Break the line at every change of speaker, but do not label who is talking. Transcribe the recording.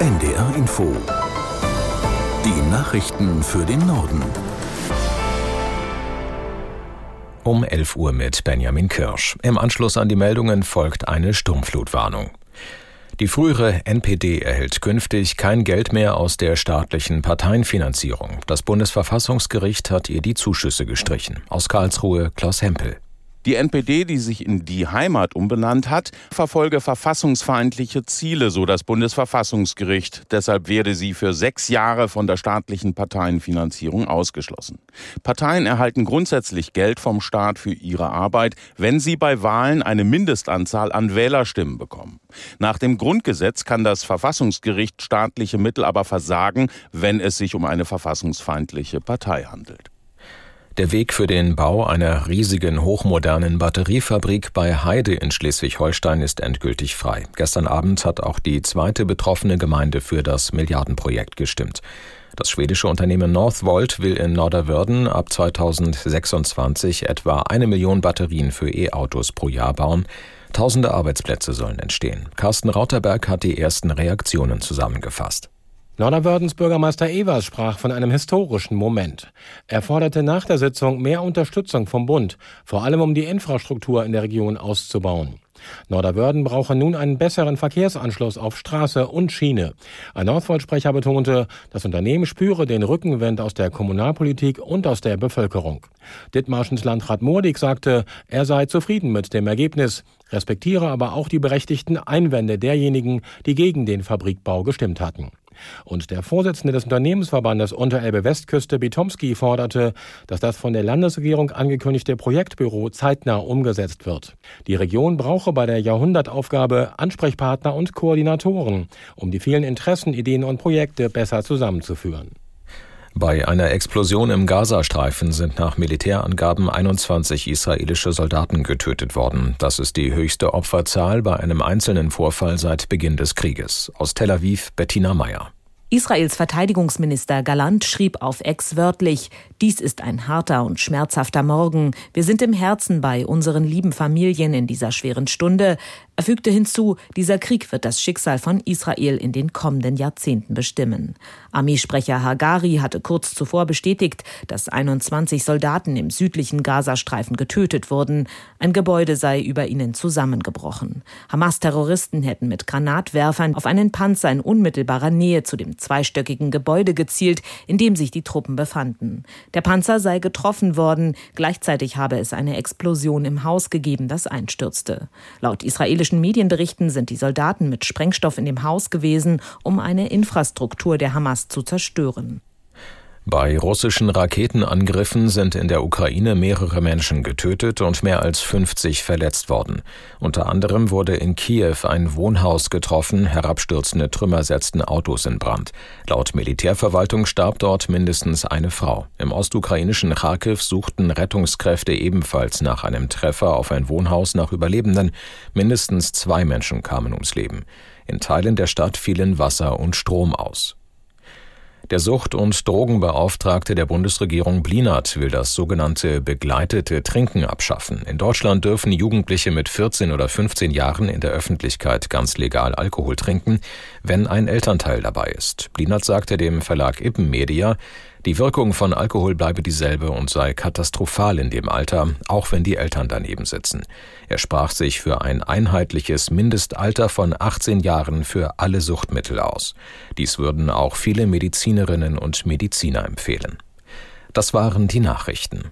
NDR Info. Die Nachrichten für den Norden.
Um 11 Uhr mit Benjamin Kirsch. Im Anschluss an die Meldungen folgt eine Sturmflutwarnung. Die frühere NPD erhält künftig kein Geld mehr aus der staatlichen Parteienfinanzierung. Das Bundesverfassungsgericht hat ihr die Zuschüsse gestrichen. Aus Karlsruhe Klaus Hempel.
Die NPD, die sich in Die Heimat umbenannt hat, verfolge verfassungsfeindliche Ziele, so das Bundesverfassungsgericht. Deshalb werde sie für sechs Jahre von der staatlichen Parteienfinanzierung ausgeschlossen. Parteien erhalten grundsätzlich Geld vom Staat für ihre Arbeit, wenn sie bei Wahlen eine Mindestanzahl an Wählerstimmen bekommen. Nach dem Grundgesetz kann das Verfassungsgericht staatliche Mittel aber versagen, wenn es sich um eine verfassungsfeindliche Partei handelt.
Der Weg für den Bau einer riesigen hochmodernen Batteriefabrik bei Heide in Schleswig-Holstein ist endgültig frei. Gestern Abend hat auch die zweite betroffene Gemeinde für das Milliardenprojekt gestimmt. Das schwedische Unternehmen Northvolt will in Norderwörden ab 2026 etwa eine Million Batterien für E-Autos pro Jahr bauen. Tausende Arbeitsplätze sollen entstehen. Carsten Rauterberg hat die ersten Reaktionen zusammengefasst.
Norderwördens Bürgermeister Evers sprach von einem historischen Moment. Er forderte nach der Sitzung mehr Unterstützung vom Bund, vor allem um die Infrastruktur in der Region auszubauen. Norderwörden brauche nun einen besseren Verkehrsanschluss auf Straße und Schiene. Ein Nordvolt-Sprecher betonte, das Unternehmen spüre den Rückenwind aus der Kommunalpolitik und aus der Bevölkerung. Dithmarschens Landrat Mordig sagte, er sei zufrieden mit dem Ergebnis, respektiere aber auch die berechtigten Einwände derjenigen, die gegen den Fabrikbau gestimmt hatten. Und der Vorsitzende des Unternehmensverbandes Unterelbe-Westküste, Bitomski, forderte, dass das von der Landesregierung angekündigte Projektbüro zeitnah umgesetzt wird. Die Region brauche bei der Jahrhundertaufgabe Ansprechpartner und Koordinatoren, um die vielen Interessen, Ideen und Projekte besser zusammenzuführen.
Bei einer Explosion im Gazastreifen sind nach Militärangaben 21 israelische Soldaten getötet worden. Das ist die höchste Opferzahl bei einem einzelnen Vorfall seit Beginn des Krieges. Aus Tel Aviv Bettina Meyer.
Israels Verteidigungsminister Galant schrieb auf Ex wörtlich, dies ist ein harter und schmerzhafter Morgen. Wir sind im Herzen bei unseren lieben Familien in dieser schweren Stunde. Er fügte hinzu, dieser Krieg wird das Schicksal von Israel in den kommenden Jahrzehnten bestimmen. Armeesprecher Hagari hatte kurz zuvor bestätigt, dass 21 Soldaten im südlichen Gazastreifen getötet wurden. Ein Gebäude sei über ihnen zusammengebrochen. Hamas-Terroristen hätten mit Granatwerfern auf einen Panzer in unmittelbarer Nähe zu dem zweistöckigen Gebäude gezielt, in dem sich die Truppen befanden. Der Panzer sei getroffen worden, gleichzeitig habe es eine Explosion im Haus gegeben, das einstürzte. Laut israelischen Medienberichten sind die Soldaten mit Sprengstoff in dem Haus gewesen, um eine Infrastruktur der Hamas zu zerstören.
Bei russischen Raketenangriffen sind in der Ukraine mehrere Menschen getötet und mehr als 50 verletzt worden. Unter anderem wurde in Kiew ein Wohnhaus getroffen, herabstürzende Trümmer setzten Autos in Brand. Laut Militärverwaltung starb dort mindestens eine Frau. Im ostukrainischen Kharkiv suchten Rettungskräfte ebenfalls nach einem Treffer auf ein Wohnhaus nach Überlebenden. Mindestens zwei Menschen kamen ums Leben. In Teilen der Stadt fielen Wasser und Strom aus. Der Sucht- und Drogenbeauftragte der Bundesregierung Blinert will das sogenannte begleitete Trinken abschaffen. In Deutschland dürfen Jugendliche mit 14 oder 15 Jahren in der Öffentlichkeit ganz legal Alkohol trinken, wenn ein Elternteil dabei ist. Blinert sagte dem Verlag Ippen Media, die Wirkung von Alkohol bleibe dieselbe und sei katastrophal in dem Alter, auch wenn die Eltern daneben sitzen. Er sprach sich für ein einheitliches Mindestalter von 18 Jahren für alle Suchtmittel aus. Dies würden auch viele Medizinerinnen und Mediziner empfehlen. Das waren die Nachrichten.